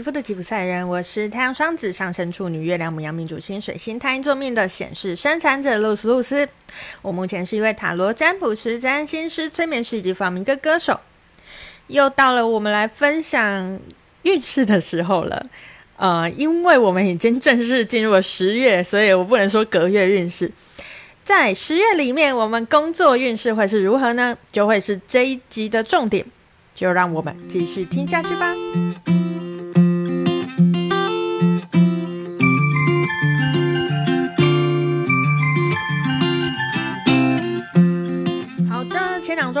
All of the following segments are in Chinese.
皮肤的吉普赛人，我是太阳双子上升处女月亮母羊命主星水星太阴坐命的显示生产者露丝露丝。我目前是一位塔罗占卜师、占星师、催眠师以及发明歌歌手。又到了我们来分享运势的时候了。呃，因为我们已经正式进入了十月，所以我不能说隔月运势。在十月里面，我们工作运势会是如何呢？就会是这一集的重点。就让我们继续听下去吧。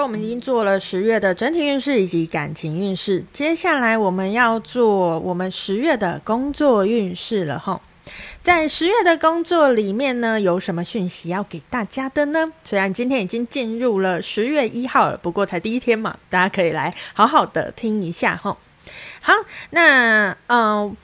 我们已经做了十月的整体运势以及感情运势，接下来我们要做我们十月的工作运势了哈。在十月的工作里面呢，有什么讯息要给大家的呢？虽然今天已经进入了十月一号了，不过才第一天嘛，大家可以来好好的听一下哈。好，那嗯、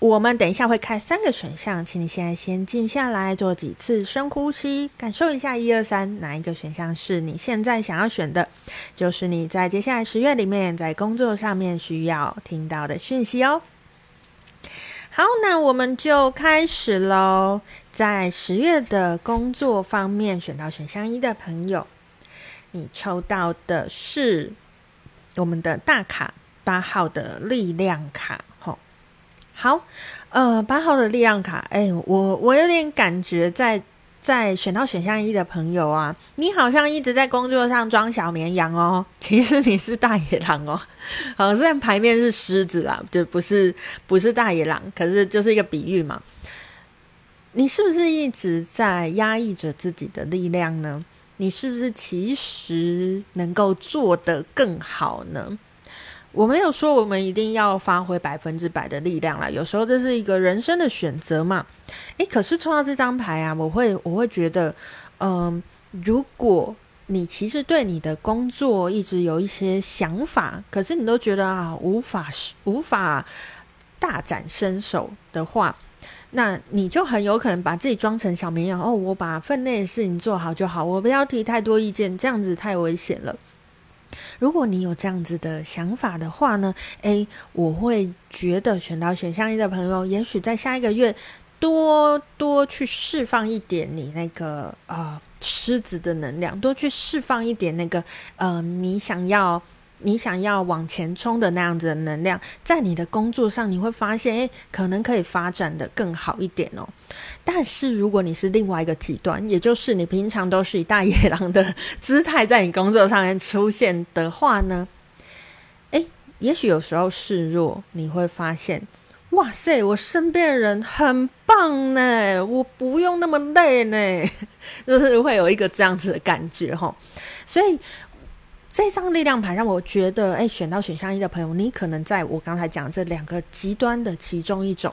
我们等一下会开三个选项，请你现在先静下来，做几次深呼吸，感受一下一二三哪一个选项是你现在想要选的，就是你在接下来十月里面在工作上面需要听到的讯息哦。好，那我们就开始喽。在十月的工作方面，选到选项一的朋友，你抽到的是我们的大卡八号的力量卡。好，呃，八号的力量卡，哎，我我有点感觉在。在选到选项一的朋友啊，你好像一直在工作上装小绵羊哦，其实你是大野狼哦。好，虽然牌面是狮子啦，就不是不是大野狼，可是就是一个比喻嘛。你是不是一直在压抑着自己的力量呢？你是不是其实能够做得更好呢？我没有说我们一定要发挥百分之百的力量啦，有时候这是一个人生的选择嘛。诶，可是抽到这张牌啊，我会我会觉得，嗯、如果你其实对你的工作一直有一些想法，可是你都觉得啊无法无法大展身手的话，那你就很有可能把自己装成小绵羊哦。我把分内的事情做好就好，我不要提太多意见，这样子太危险了。如果你有这样子的想法的话呢，诶，我会觉得选到选项一的朋友，也许在下一个月多多去释放一点你那个呃狮子的能量，多去释放一点那个呃你想要。你想要往前冲的那样子的能量，在你的工作上，你会发现，诶，可能可以发展的更好一点哦。但是，如果你是另外一个极端，也就是你平常都是以大野狼的姿态在你工作上面出现的话呢，诶，也许有时候示弱，你会发现，哇塞，我身边的人很棒呢，我不用那么累呢，就是会有一个这样子的感觉哈。所以。这张力量牌让我觉得，哎，选到选项一的朋友，你可能在我刚才讲这两个极端的其中一种。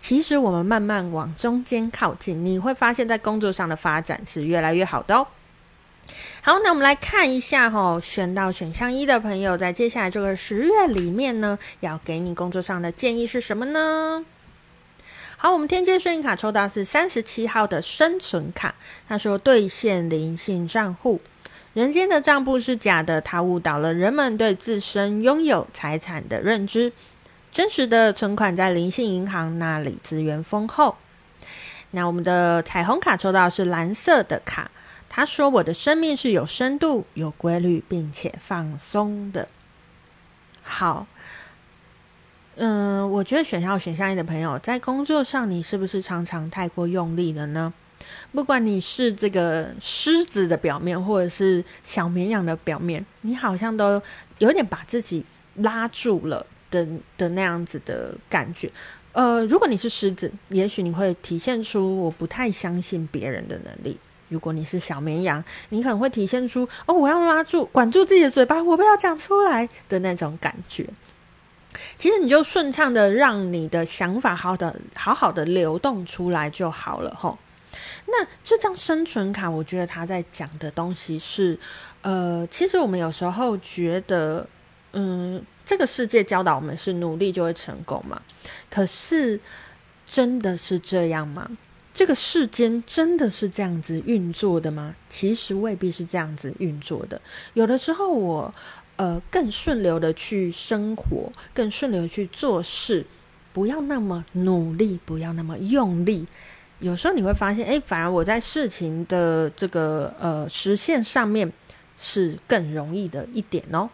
其实我们慢慢往中间靠近，你会发现在工作上的发展是越来越好的哦。好，那我们来看一下哈、选到选项一的朋友，在接下来这个十月里面呢，要给你工作上的建议是什么呢？好，我们天蝎顺应卡抽到是三十七号的生存卡，他说兑现灵性账户。人间的账簿是假的，它误导了人们对自身拥有财产的认知。真实的存款在灵性银行那里，资源丰厚。那我们的彩虹卡抽到是蓝色的卡，他说：“我的生命是有深度、有规律，并且放松的。”好，嗯，我觉得选项选项一的朋友，在工作上你是不是常常太过用力了呢？不管你是这个狮子的表面，或者是小绵羊的表面，你好像都有点把自己拉住了的的那样子的感觉。呃，如果你是狮子，也许你会体现出我不太相信别人的能力；如果你是小绵羊，你可能会体现出哦，我要拉住、管住自己的嘴巴，我不要讲出来的那种感觉。其实你就顺畅的让你的想法好的好好的流动出来就好了，吼。那这张生存卡，我觉得他在讲的东西是，呃，其实我们有时候觉得，嗯，这个世界教导我们是努力就会成功嘛。可是真的是这样吗？这个世间真的是这样子运作的吗？其实未必是这样子运作的。有的时候我，呃，更顺流的去生活，更顺流去做事。不要那么努力，不要那么用力。有时候你会发现，哎，反而我在事情的这个呃实现上面是更容易的一点哦。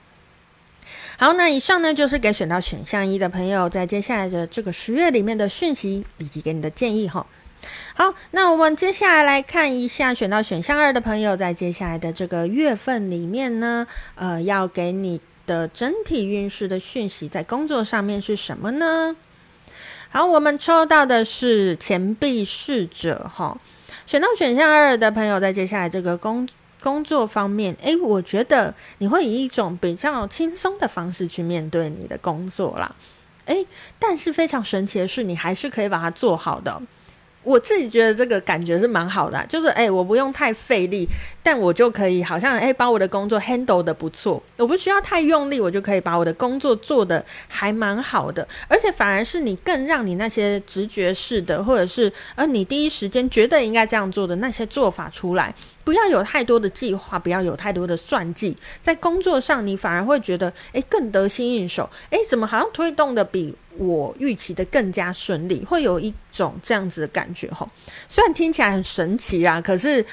好，那以上呢就是给选到选项一的朋友，在接下来的这个十月里面的讯息以及给你的建议哈。好，那我们接下来来看一下选到选项二的朋友，在接下来的这个月份里面呢，呃，要给你的整体运势的讯息，在工作上面是什么呢？好，我们抽到的是钱币侍者哈，选到选项二的朋友，在接下来这个工工作方面，诶，我觉得你会以一种比较轻松的方式去面对你的工作啦，诶，但是非常神奇的是，你还是可以把它做好的。我自己觉得这个感觉是蛮好的，就是哎，我不用太费力，但我就可以好像哎，把我的工作 handle 的不错，我不需要太用力，我就可以把我的工作做得还蛮好的，而且反而是你更让你那些直觉式的，或者是呃你第一时间觉得应该这样做的那些做法出来。不要有太多的计划，不要有太多的算计，在工作上你反而会觉得，诶，更得心应手，诶，怎么好像推动的比我预期的更加顺利，会有一种这样子的感觉吼。虽然听起来很神奇啊，可是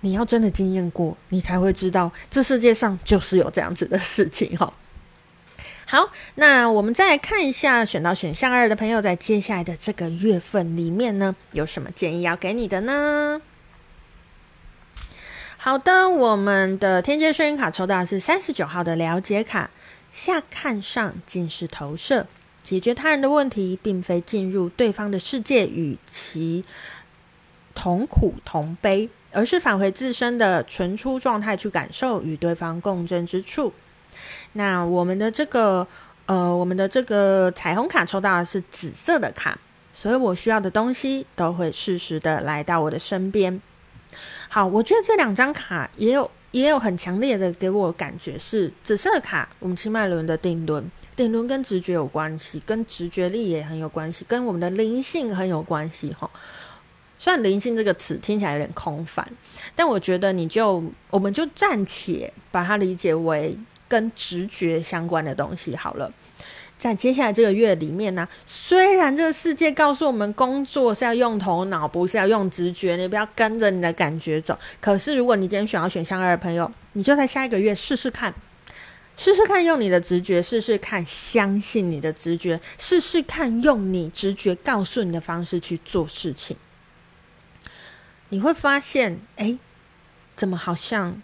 你要真的经验过，你才会知道，这世界上就是有这样子的事情哈。好，那我们再来看一下选到选项二的朋友，在接下来的这个月份里面呢，有什么建议要给你的呢？好的，我们的天界声音卡抽到的是三十九号的了解卡，下看上尽是投射，解决他人的问题，并非进入对方的世界与其同苦同悲，而是返回自身的纯初状态去感受与对方共振之处。那我们的这个呃，我们的这个彩虹卡抽到的是紫色的卡，所以我需要的东西都会适时的来到我的身边。好，我觉得这两张卡也有也有很强烈的给我感觉是紫色的卡，我们清脉轮的定轮，顶轮跟直觉有关系，跟直觉力也很有关系，跟我们的灵性很有关系哈。虽然灵性这个词听起来有点空泛，但我觉得你就我们就暂且把它理解为跟直觉相关的东西好了。在接下来这个月里面呢、啊，虽然这个世界告诉我们工作是要用头脑，不是要用直觉，你不要跟着你的感觉走。可是如果你今天选要选项二的朋友，你就在下一个月试试看，试试看用你的直觉，试试看相信你的直觉，试试看用你直觉告诉你的方式去做事情，你会发现，哎，怎么好像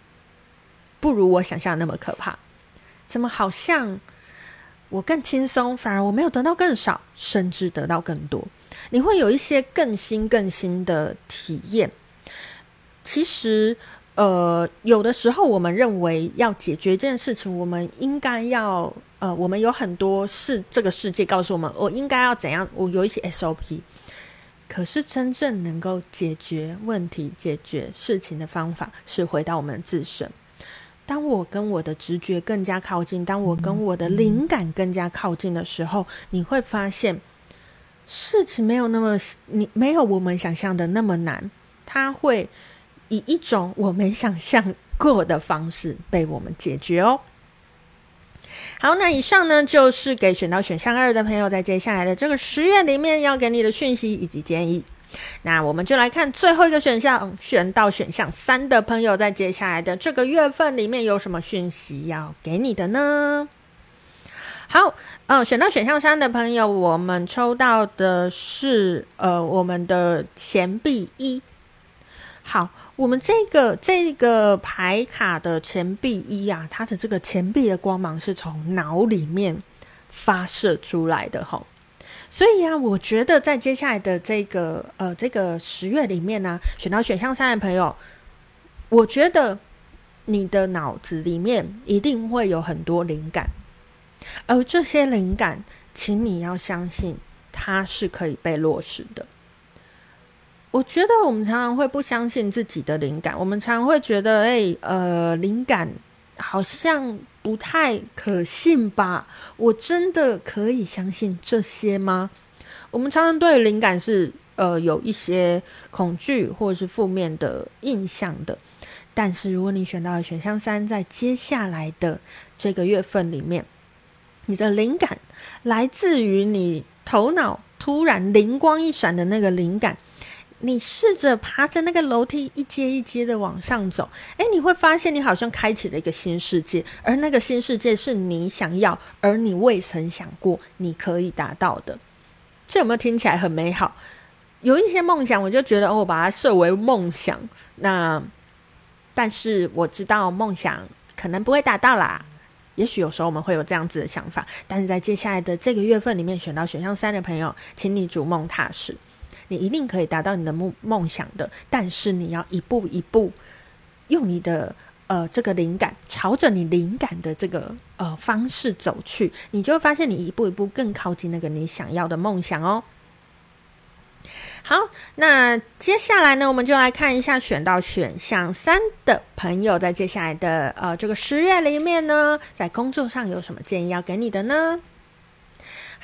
不如我想象那么可怕？怎么好像？我更轻松，反而我没有得到更少，甚至得到更多。你会有一些更新、更新的体验。其实，呃，有的时候我们认为要解决一件事情，我们应该要，呃，我们有很多是，这个世界告诉我们，我应该要怎样，我有一些 SOP。可是，真正能够解决问题、解决事情的方法，是回到我们自身。当我跟我的直觉更加靠近，当我跟我的灵感更加靠近的时候，你会发现事情没有那么你没有我们想象的那么难，它会以一种我们想象过的方式被我们解决哦。好，那以上呢就是给选到选项二的朋友，在接下来的这个十月里面要给你的讯息以及建议。那我们就来看最后一个选项，选到选项三的朋友，在接下来的这个月份里面有什么讯息要给你的呢？好，呃，选到选项三的朋友，我们抽到的是呃我们的钱币一。好，我们这个这个牌卡的钱币一啊，它的这个钱币的光芒是从脑里面发射出来的哈。所以啊，我觉得在接下来的这个呃这个十月里面呢、选到选项三的朋友，我觉得你的脑子里面一定会有很多灵感，而这些灵感，请你要相信它是可以被落实的。我觉得我们常常会不相信自己的灵感，我们常会觉得，哎，呃，灵感好像。不太可信吧？我真的可以相信这些吗？我们常常对灵感是呃有一些恐惧或者是负面的印象的。但是如果你选到了选项三，在接下来的这个月份里面，你的灵感来自于你头脑突然灵光一闪的那个灵感。你试着爬着那个楼梯一阶一阶的往上走，诶，你会发现你好像开启了一个新世界，而那个新世界是你想要，而你未曾想过你可以达到的。这有没有听起来很美好？有一些梦想，我就觉得哦，我把它设为梦想。那但是我知道梦想可能不会达到啦。也许有时候我们会有这样子的想法，但是在接下来的这个月份里面，选到选项三的朋友，请你逐梦踏实。你一定可以达到你的梦梦想的，但是你要一步一步用你的呃这个灵感，朝着你灵感的这个呃方式走去，你就会发现你一步一步更靠近那个你想要的梦想哦。好，那接下来呢，我们就来看一下选到选项三的朋友，在接下来的呃这个十月里面呢，在工作上有什么建议要给你的呢？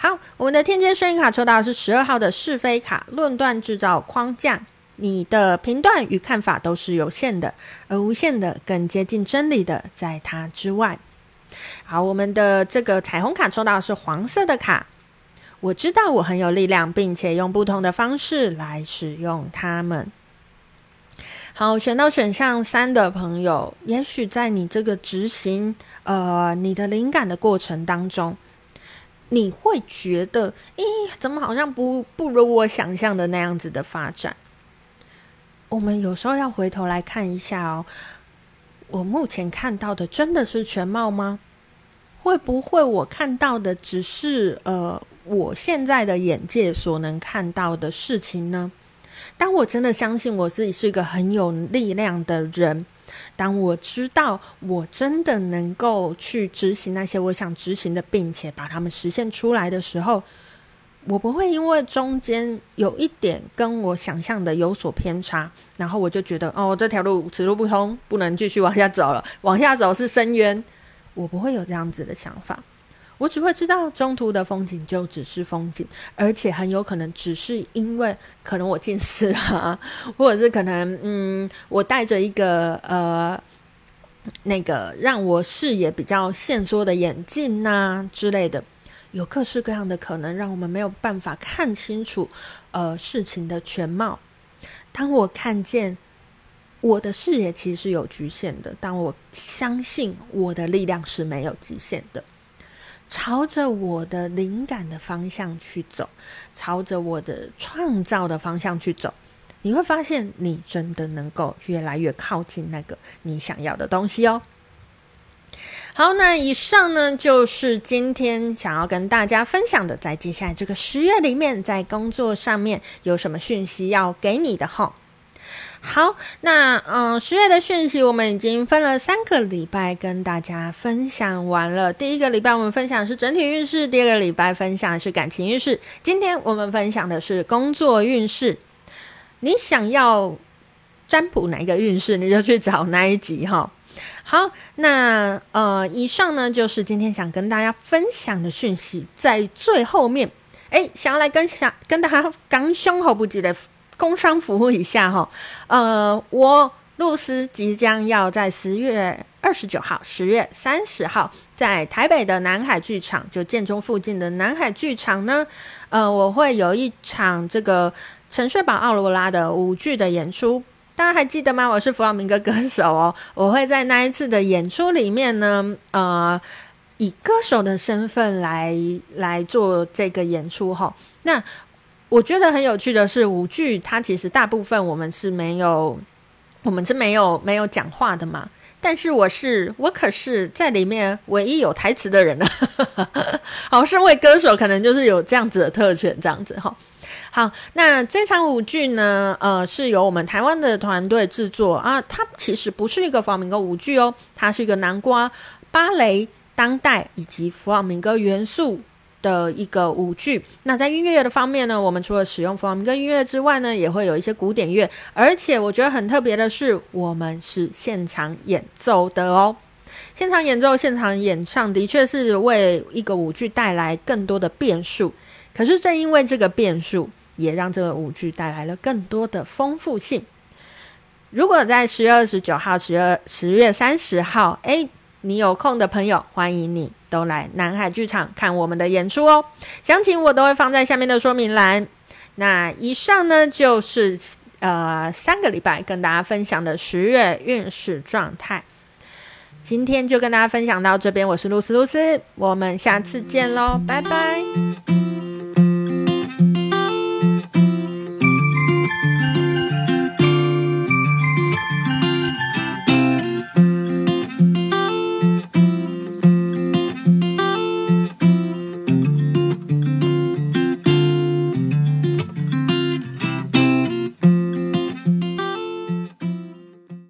好，我们的天阶声音卡抽到是十二号的是非卡，论断制造框架，你的评断与看法都是有限的，而无限的更接近真理的在它之外。好，我们的这个彩虹卡抽到是黄色的卡，我知道我很有力量，并且用不同的方式来使用它们。好，选到选项三的朋友，也许在你这个执行呃你的灵感的过程当中。你会觉得，咦，怎么好像不不如我想象的那样子的发展？我们有时候要回头来看一下哦，我目前看到的真的是全貌吗？会不会我看到的只是呃我现在的眼界所能看到的事情呢？当我真的相信我自己是一个很有力量的人。当我知道我真的能够去执行那些我想执行的，并且把它们实现出来的时候，我不会因为中间有一点跟我想象的有所偏差，然后我就觉得哦，这条路此路不通，不能继续往下走了，往下走是深渊。我不会有这样子的想法。我只会知道中途的风景就只是风景，而且很有可能只是因为可能我近视啊，或者是可能嗯，我戴着一个呃那个让我视野比较限缩的眼镜呐、之类的，有各式各样的可能，让我们没有办法看清楚呃事情的全貌。当我看见我的视野其实是有局限的，但我相信我的力量是没有极限的。朝着我的灵感的方向去走，朝着我的创造的方向去走，你会发现你真的能够越来越靠近那个你想要的东西哦。好，那以上呢就是今天想要跟大家分享的，在接下来这个十月里面，在工作上面有什么讯息要给你的哈。好，那嗯，十月的讯息我们已经分了三个礼拜跟大家分享完了。第一个礼拜我们分享的是整体运势，第二个礼拜分享的是感情运势，今天我们分享的是工作运势。你想要占卜哪一个运势，你就去找那一集哈。好，那呃，以上呢就是今天想跟大家分享的讯息，在最后面，哎，想要来跟想跟大家 刚胸口不记得。工商服务一下哈，呃，我露丝即将要在十月二十九号、十月三十号在台北的南海剧场，就建中附近的南海剧场呢，呃，我会有一场这个沉睡吧奥罗拉的舞剧的演出，大家还记得吗？我是弗朗明哥歌手哦，我会在那一次的演出里面呢，呃，以歌手的身份来来做这个演出哈，那。我觉得很有趣的是，舞剧它其实大部分我们是没有，我们是没有没有讲话的嘛。但是我是我可是在里面唯一有台词的人了。好，身为歌手可能就是有这样子的特权，这样子哈。好，那这场舞剧呢，呃，是由我们台湾的团队制作啊。它其实不是一个弗朗明哥舞剧哦，它是一个南瓜芭蕾、当代以及弗朗明哥元素。的一个舞剧，那在音乐的方面呢，我们除了使用弗朗明哥音乐之外呢，也会有一些古典乐，而且我觉得很特别的是，我们是现场演奏的哦。现场演奏、现场演唱，的确是为一个舞剧带来更多的变数。可是正因为这个变数，也让这个舞剧带来了更多的丰富性。如果在十月二十九号、十月十月三十号，哎。你有空的朋友，欢迎你都来南海剧场看我们的演出哦。详情我都会放在下面的说明栏。那以上呢，就是呃三个礼拜跟大家分享的十月运势状态。今天就跟大家分享到这边，我是露丝露丝，我们下次见喽，拜拜。